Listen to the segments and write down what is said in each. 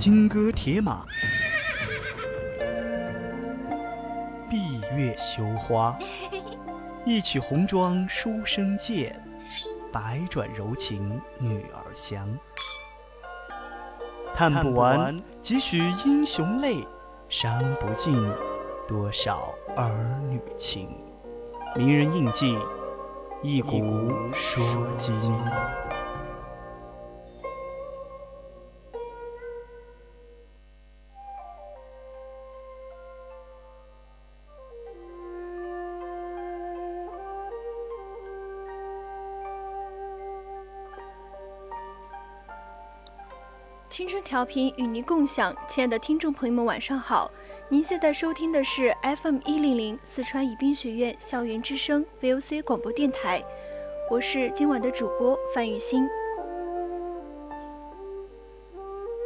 金戈铁马，闭月羞花。一曲红妆书生见，百转柔情女儿香。叹不完几许英雄泪，伤不尽多少儿女情。名人印记，一古说今。青春调频与您共享，亲爱的听众朋友们，晚上好！您现在收听的是 FM 一零零四川宜宾学院校园之声 VOC 广播电台，我是今晚的主播范雨欣。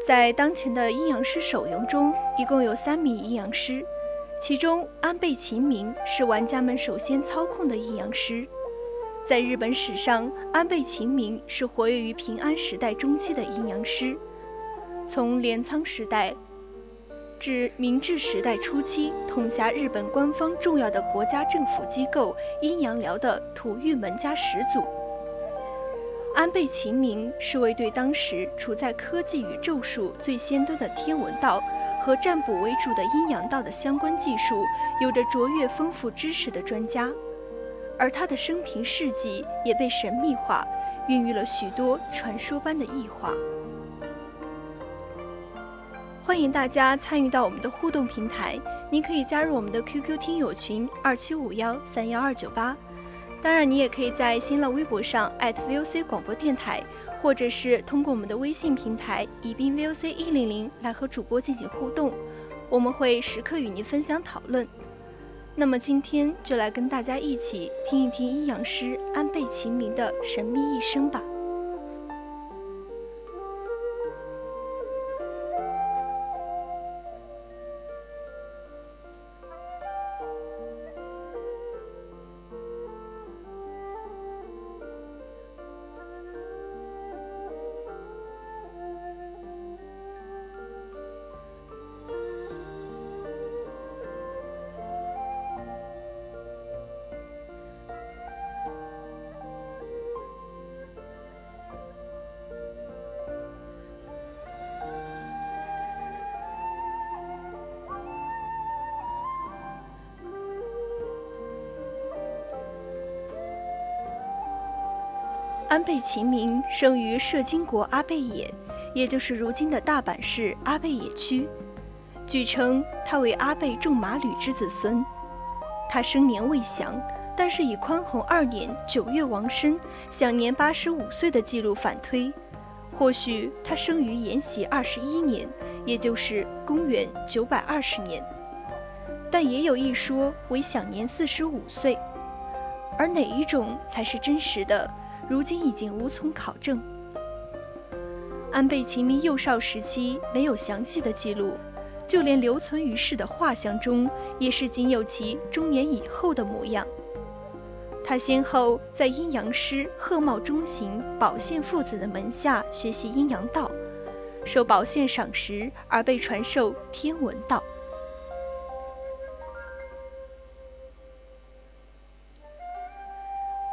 在当前的阴阳师手游中，一共有三名阴阳师，其中安倍晴明是玩家们首先操控的阴阳师。在日本史上，安倍晴明是活跃于平安时代中期的阴阳师。从镰仓时代至明治时代初期，统辖日本官方重要的国家政府机构阴阳寮的土御门家始祖安倍晴明，是位对当时处在科技与咒术最先端的天文道和占卜为主的阴阳道的相关技术有着卓越丰富知识的专家，而他的生平事迹也被神秘化，孕育了许多传说般的异化。欢迎大家参与到我们的互动平台，您可以加入我们的 QQ 听友群二七五幺三幺二九八，当然你也可以在新浪微博上 @VOC 广播电台，或者是通过我们的微信平台宜宾 VOC 一零零来和主播进行互动，我们会时刻与您分享讨论。那么今天就来跟大家一起听一听阴阳师安倍晴明的神秘一生吧。安倍晴明生于摄津国阿倍野，也就是如今的大阪市阿倍野区。据称，他为阿倍仲麻吕之子孙。他生年未详，但是以宽宏二年九月王生，享年八十五岁的记录反推，或许他生于延禧二十一年，也就是公元九百二十年。但也有一说为享年四十五岁，而哪一种才是真实的？如今已经无从考证。安倍晴明幼少时期没有详细的记录，就连留存于世的画像中，也是仅有其中年以后的模样。他先后在阴阳师鹤茂忠行、宝宪父子的门下学习阴阳道，受宝宪赏识而被传授天文道。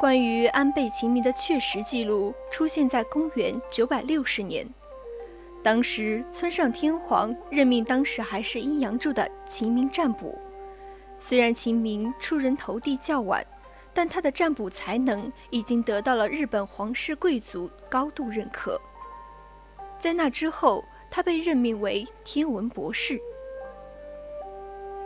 关于安倍晴明的确实记录出现在公元九百六十年，当时村上天皇任命当时还是阴阳柱的晴明占卜。虽然晴明出人头地较晚，但他的占卜才能已经得到了日本皇室贵族高度认可。在那之后，他被任命为天文博士。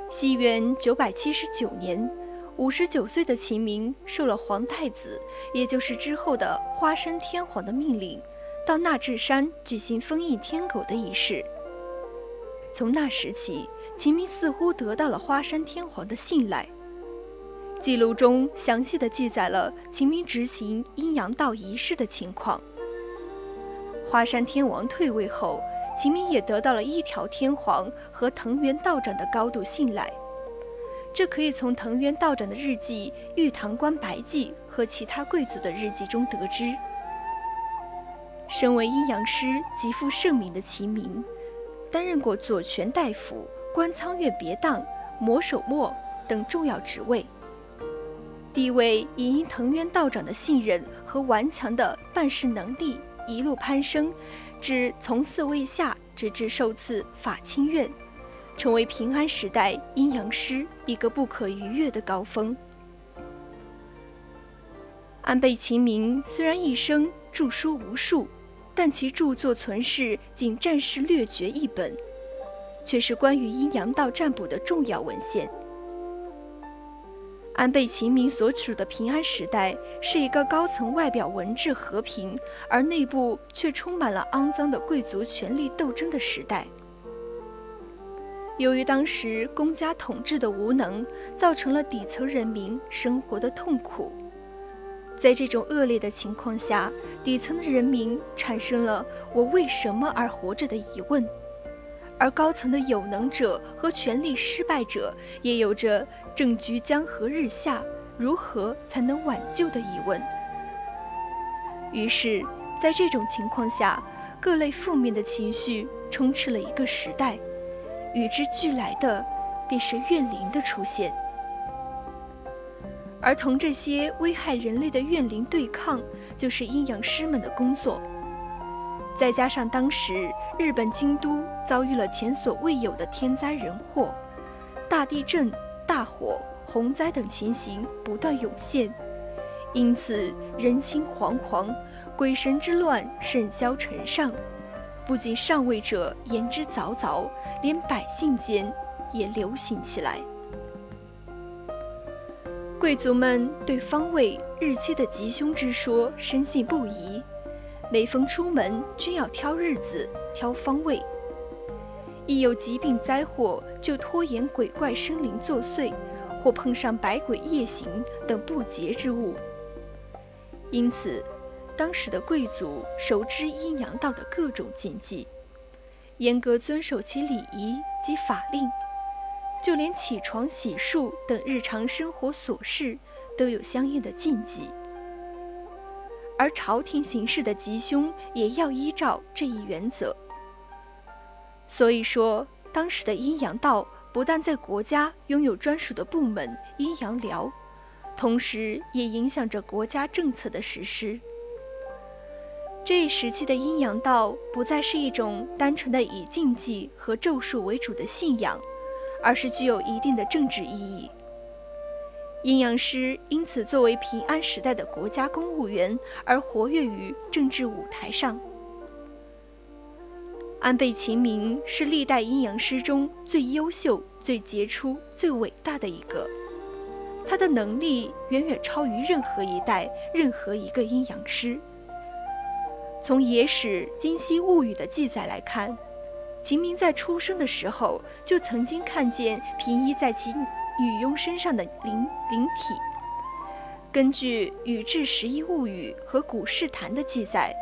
西元九百七十九年。五十九岁的秦明受了皇太子，也就是之后的花山天皇的命令，到纳智山举行封印天狗的仪式。从那时起，秦明似乎得到了花山天皇的信赖。记录中详细的记载了秦明执行阴阳道仪式的情况。花山天王退位后，秦明也得到了一条天皇和藤原道长的高度信赖。这可以从藤原道长的日记《玉堂观白记》和其他贵族的日记中得知。身为阴阳师极负盛名的齐名，担任过左权大夫、官仓院别当、魔守墨等重要职位，地位也因藤原道长的信任和顽强的办事能力一路攀升，至从四位下，直至受赐法清院，成为平安时代阴阳师一个不可逾越的高峰。安倍晴明虽然一生著书无数。但其著作存世仅《战事略决》一本，却是关于阴阳道占卜的重要文献。安倍晴明所处的平安时代是一个高层外表文治和平，而内部却充满了肮脏的贵族权力斗争的时代。由于当时公家统治的无能，造成了底层人民生活的痛苦。在这种恶劣的情况下，底层的人民产生了“我为什么而活着”的疑问，而高层的有能者和权力失败者也有着“政局江河日下，如何才能挽救”的疑问。于是，在这种情况下，各类负面的情绪充斥了一个时代，与之俱来的便是怨灵的出现。而同这些危害人类的怨灵对抗，就是阴阳师们的工作。再加上当时日本京都遭遇了前所未有的天灾人祸，大地震、大火、洪灾等情形不断涌现，因此人心惶惶，鬼神之乱甚嚣尘上。不仅上位者言之凿凿，连百姓间也流行起来。贵族们对方位日期的吉凶之说深信不疑，每逢出门均要挑日子、挑方位。一有疾病灾祸，就拖延鬼怪生灵作祟，或碰上百鬼夜行等不洁之物。因此，当时的贵族熟知阴阳道的各种禁忌，严格遵守其礼仪及法令。就连起床、洗漱等日常生活琐事，都有相应的禁忌。而朝廷行事的吉凶，也要依照这一原则。所以说，当时的阴阳道不但在国家拥有专属的部门——阴阳寮，同时也影响着国家政策的实施。这一时期的阴阳道，不再是一种单纯的以禁忌和咒术为主的信仰。而是具有一定的政治意义。阴阳师因此作为平安时代的国家公务员而活跃于政治舞台上。安倍晴明是历代阴阳师中最优秀、最杰出、最伟大的一个，他的能力远远超于任何一代任何一个阴阳师。从野史《今昔物语》的记载来看。秦明在出生的时候就曾经看见平依在其女佣身上的灵灵体。根据《宇治十一物语》和《古世谈》的记载，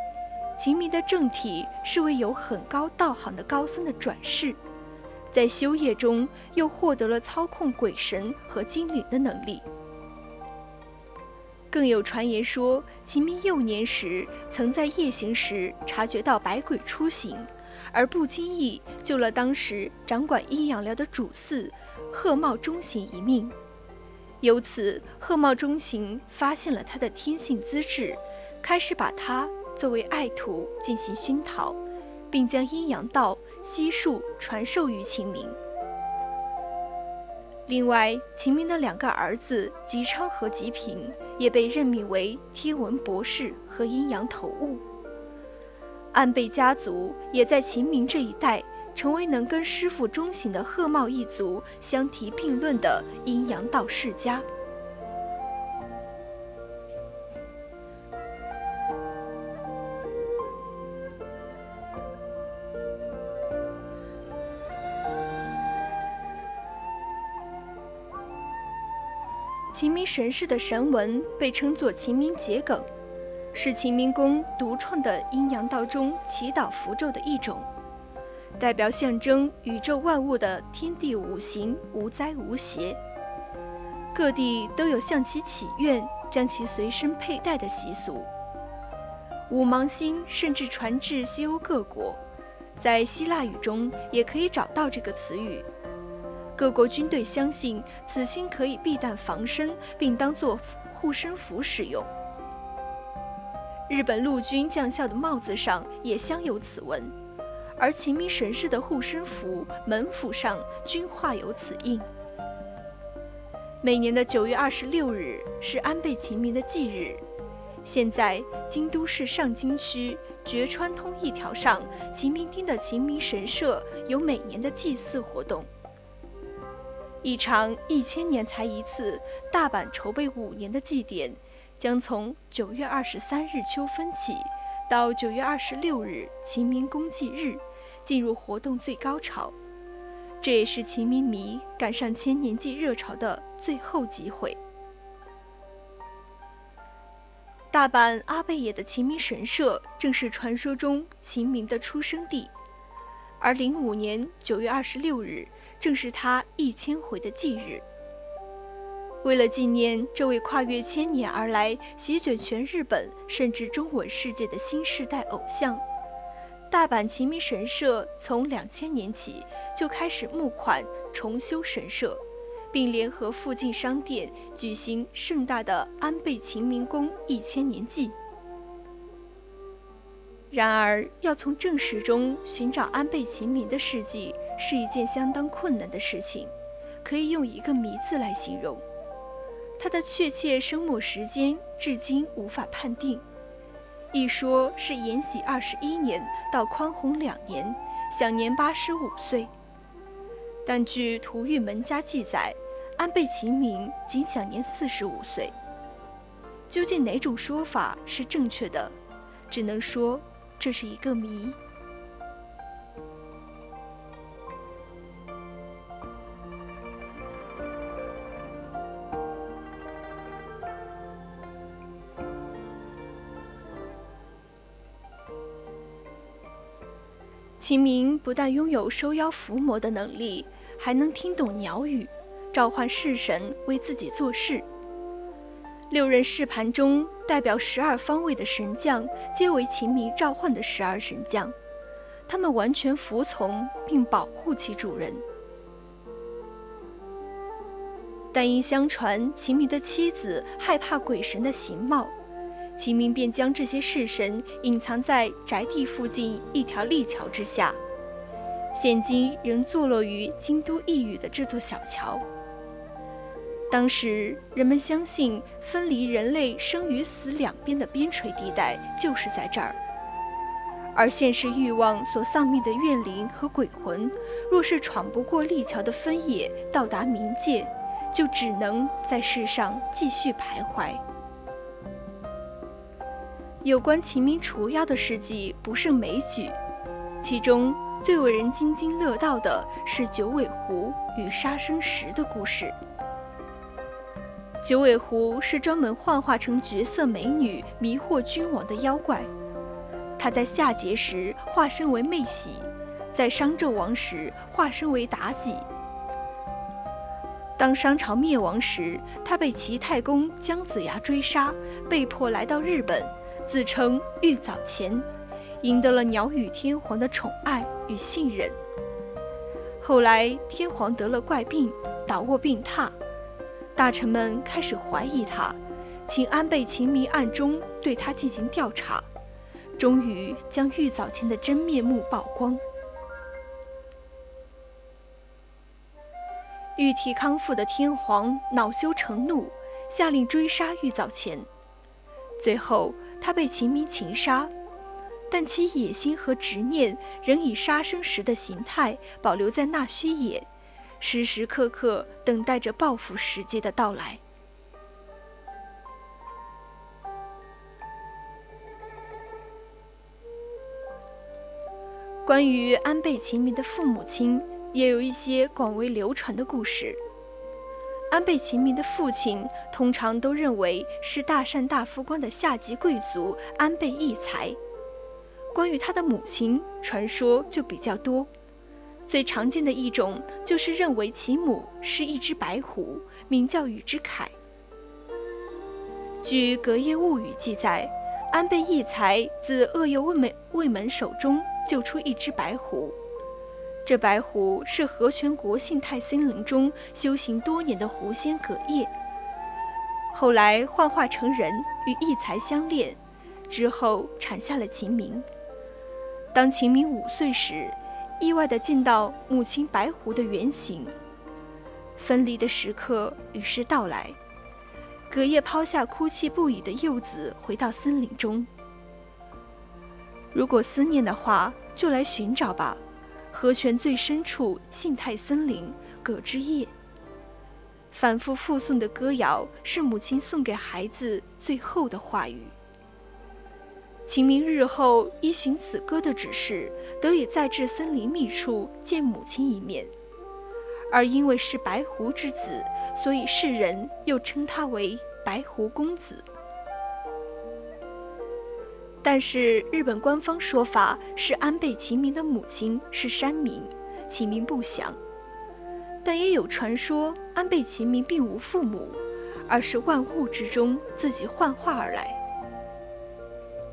秦明的正体是位有很高道行的高僧的转世，在修业中又获得了操控鬼神和精灵的能力。更有传言说，秦明幼年时曾在夜行时察觉到百鬼出行。而不经意救了当时掌管阴阳寮的主祀鹤茂忠行一命，由此鹤茂忠行发现了他的天性资质，开始把他作为爱徒进行熏陶，并将阴阳道悉数传授于秦明。另外，秦明的两个儿子吉昌和吉平也被任命为天文博士和阴阳头物。安倍家族也在秦明这一代成为能跟师傅中行的鹤茂一族相提并论的阴阳道世家。神氏的神文被称作秦明桔梗。是秦明公独创的阴阳道中祈祷符咒的一种，代表象征宇宙万物的天地五行无灾无邪。各地都有向其祈愿、将其随身佩戴的习俗。五芒星甚至传至西欧各国，在希腊语中也可以找到这个词语。各国军队相信此星可以避弹防身，并当作护身符使用。日本陆军将校的帽子上也镶有此纹，而秦明神社的护身符门符上均画有此印。每年的九月二十六日是安倍晴明的忌日。现在，京都市上京区绝川通一条上秦明町的秦明神社有每年的祭祀活动。一场一千年才一次、大阪筹备五年的祭典，将从九月二十三日秋分起，到九月二十六日晴明公祭日，进入活动最高潮。这也是晴明迷赶上千年祭热潮的最后机会。大阪阿倍野的晴明神社正是传说中晴明的出生地，而零五年九月二十六日。正是他一千回的忌日。为了纪念这位跨越千年而来、席卷全日本甚至中文世界的新时代偶像，大阪晴明神社从两千年起就开始募款重修神社，并联合附近商店举行盛大的安倍晴明宫一千年祭。然而，要从正史中寻找安倍晴明的事迹。是一件相当困难的事情，可以用一个“谜”字来形容。他的确切生没时间至今无法判定。一说是延禧二十一年到宽宏两年，享年八十五岁。但据图玉门家记载，安倍晴明仅享年四十五岁。究竟哪种说法是正确的，只能说这是一个谜。秦明不但拥有收妖伏魔的能力，还能听懂鸟语，召唤式神为自己做事。六任侍盘中，代表十二方位的神将，皆为秦明召唤的十二神将，他们完全服从并保护其主人。但因相传秦明的妻子害怕鬼神的形貌。秦明便将这些式神隐藏在宅地附近一条立桥之下，现今仍坐落于京都一隅的这座小桥。当时人们相信，分离人类生与死两边的边陲地带就是在这儿，而现实欲望所丧命的怨灵和鬼魂，若是闯不过立桥的分野，到达冥界，就只能在世上继续徘徊。有关秦明除妖的事迹不胜枚举，其中最为人津津乐道的是九尾狐与杀生石的故事。九尾狐是专门幻化成绝色美女迷惑君王的妖怪，他在夏桀时化身为媚喜，在商纣王时化身为妲己。当商朝灭亡时，他被齐太公姜子牙追杀，被迫来到日本。自称玉藻前，赢得了鸟羽天皇的宠爱与信任。后来天皇得了怪病，倒卧病榻，大臣们开始怀疑他，请安倍晴明暗中对他进行调查，终于将玉藻前的真面目曝光。玉体康复的天皇恼羞成怒，下令追杀玉藻前，最后。他被秦明擒杀，但其野心和执念仍以杀生石的形态保留在纳须野，时时刻刻等待着报复时机的到来。关于安倍晴明的父母亲，也有一些广为流传的故事。安倍晴明的父亲通常都认为是大善大夫官的下级贵族安倍义才。关于他的母亲，传说就比较多。最常见的一种就是认为其母是一只白狐，名叫羽之凯。据《隔夜物语》记载，安倍义才自恶右卫门卫门手中救出一只白狐。这白狐是和泉国信太森林中修行多年的狐仙葛叶，后来幻化成人与义才相恋，之后产下了秦明。当秦明五岁时，意外地见到母亲白狐的原型。分离的时刻于是到来，葛叶抛下哭泣不已的幼子，回到森林中。如果思念的话，就来寻找吧。河泉最深处，信泰森林，葛之叶。反复复诵的歌谣，是母亲送给孩子最后的话语。秦明日后依循此歌的指示，得以再至森林密处见母亲一面。而因为是白狐之子，所以世人又称他为白狐公子。但是日本官方说法是安倍晴明的母亲是山民，其名不详。但也有传说安倍晴明并无父母，而是万物之中自己幻化而来。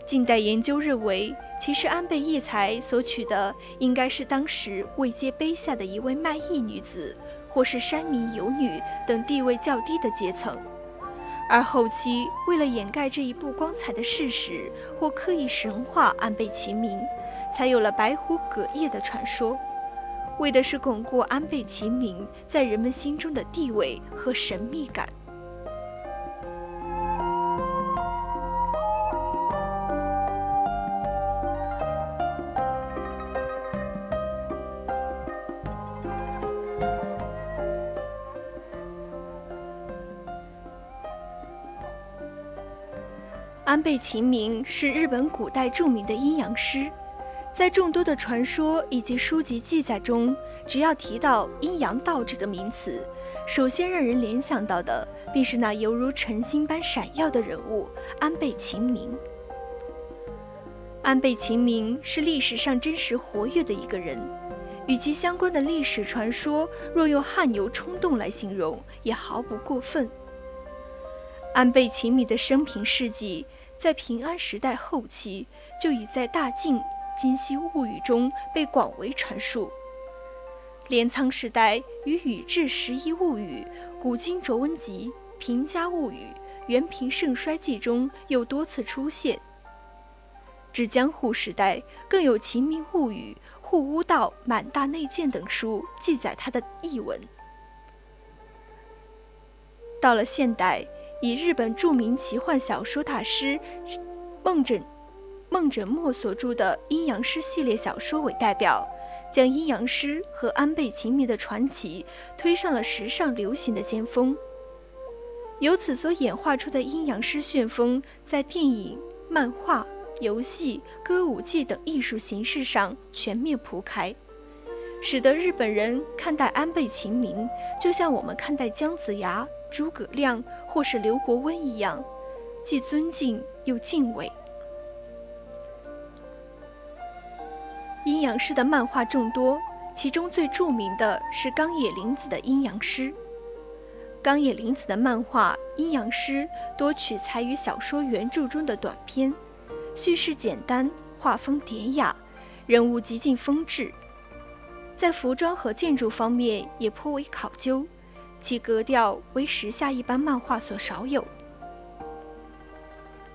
近代研究认为，其实安倍义才所娶的应该是当时位阶卑下的一位卖艺女子，或是山民游女等地位较低的阶层。而后期为了掩盖这一不光彩的事实，或刻意神化安倍晴明，才有了白狐葛叶的传说，为的是巩固安倍晴明在人们心中的地位和神秘感。安倍晴明是日本古代著名的阴阳师，在众多的传说以及书籍记载中，只要提到阴阳道这个名词，首先让人联想到的便是那犹如晨星般闪耀的人物安倍晴明。安倍晴明是历史上真实活跃的一个人，与其相关的历史传说，若用汗牛充栋来形容，也毫不过分。安倍晴明的生平事迹。在平安时代后期，就已在《大晋今昔物语》中被广为传述。镰仓时代与《宇治十一物语》《古今卓文集》《平家物语》《元平盛衰记》中又多次出现。至江户时代，更有《秦明物语》《护屋道满大内鉴》等书记载他的译文。到了现代。以日本著名奇幻小说大师梦枕梦枕墨所著的《阴阳师》系列小说为代表，将阴阳师和安倍晴明的传奇推上了时尚流行的尖峰。由此所演化出的阴阳师旋风，在电影、漫画、游戏、歌舞伎等艺术形式上全面铺开，使得日本人看待安倍晴明，就像我们看待姜子牙。诸葛亮或是刘伯温一样，既尊敬又敬畏。阴阳师的漫画众多，其中最著名的是冈野林子的《阴阳师》。冈野林子的漫画《阴阳师》多取材于小说原著中的短篇，叙事简单，画风典雅，人物极尽风致，在服装和建筑方面也颇为考究。其格调为时下一般漫画所少有。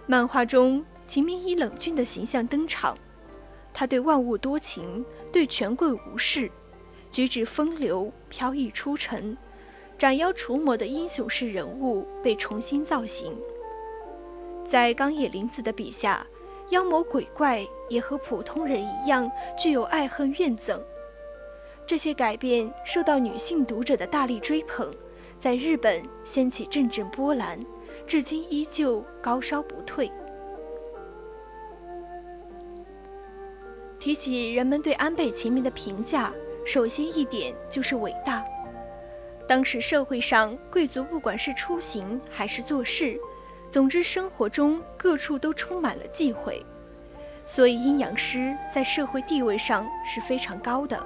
漫画中，秦明以冷峻的形象登场，他对万物多情，对权贵无视，举止风流飘逸出尘，斩妖除魔的英雄式人物被重新造型。在冈野林子的笔下，妖魔鬼怪也和普通人一样，具有爱恨怨憎。这些改变受到女性读者的大力追捧，在日本掀起阵阵波澜，至今依旧高烧不退。提起人们对安倍晴明的评价，首先一点就是伟大。当时社会上贵族不管是出行还是做事，总之生活中各处都充满了忌讳，所以阴阳师在社会地位上是非常高的。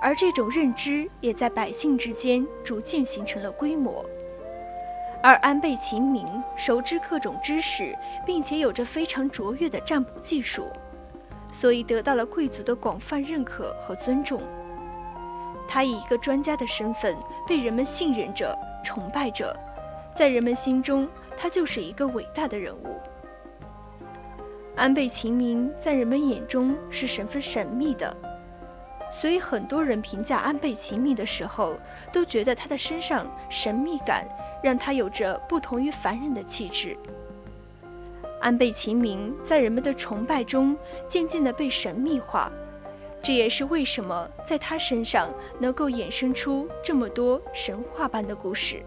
而这种认知也在百姓之间逐渐形成了规模。而安倍晴明熟知各种知识，并且有着非常卓越的占卜技术，所以得到了贵族的广泛认可和尊重。他以一个专家的身份被人们信任着、崇拜着，在人们心中，他就是一个伟大的人物。安倍晴明在人们眼中是十分神秘的，所以很多人评价安倍晴明的时候，都觉得他的身上神秘感让他有着不同于凡人的气质。安倍晴明在人们的崇拜中渐渐地被神秘化。这也是为什么在他身上能够衍生出这么多神话般的故事。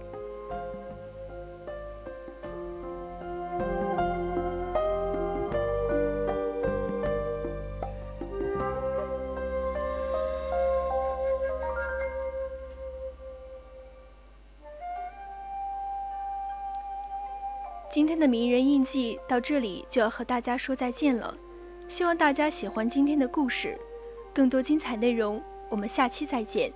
的名人印记到这里就要和大家说再见了，希望大家喜欢今天的故事。更多精彩内容，我们下期再见。